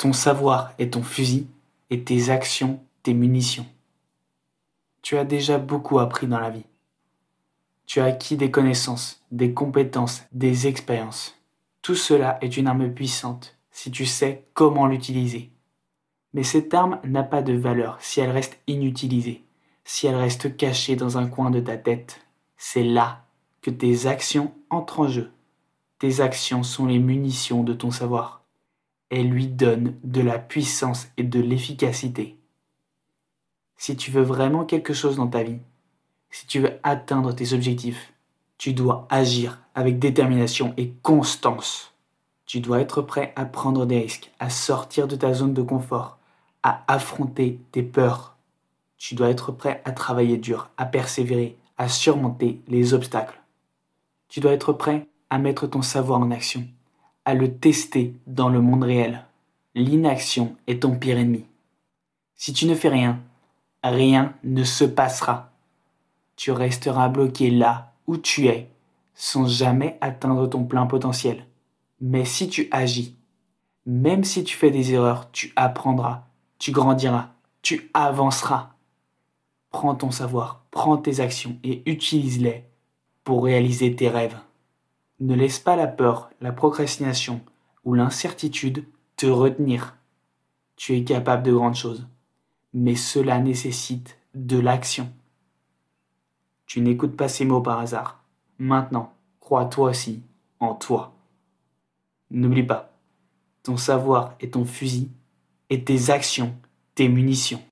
Ton savoir est ton fusil et tes actions tes munitions. Tu as déjà beaucoup appris dans la vie. Tu as acquis des connaissances, des compétences, des expériences. Tout cela est une arme puissante si tu sais comment l'utiliser. Mais cette arme n'a pas de valeur si elle reste inutilisée, si elle reste cachée dans un coin de ta tête. C'est là que tes actions entrent en jeu. Tes actions sont les munitions de ton savoir. Elles lui donnent de la puissance et de l'efficacité. Si tu veux vraiment quelque chose dans ta vie, si tu veux atteindre tes objectifs, tu dois agir avec détermination et constance. Tu dois être prêt à prendre des risques, à sortir de ta zone de confort, à affronter tes peurs. Tu dois être prêt à travailler dur, à persévérer, à surmonter les obstacles. Tu dois être prêt à mettre ton savoir en action, à le tester dans le monde réel. L'inaction est ton pire ennemi. Si tu ne fais rien, rien ne se passera. Tu resteras bloqué là où tu es, sans jamais atteindre ton plein potentiel. Mais si tu agis, même si tu fais des erreurs, tu apprendras, tu grandiras, tu avanceras. Prends ton savoir, prends tes actions et utilise-les pour réaliser tes rêves. Ne laisse pas la peur, la procrastination ou l'incertitude te retenir. Tu es capable de grandes choses, mais cela nécessite de l'action. Tu n'écoutes pas ces mots par hasard. Maintenant, crois toi aussi en toi. N'oublie pas, ton savoir est ton fusil et tes actions tes munitions.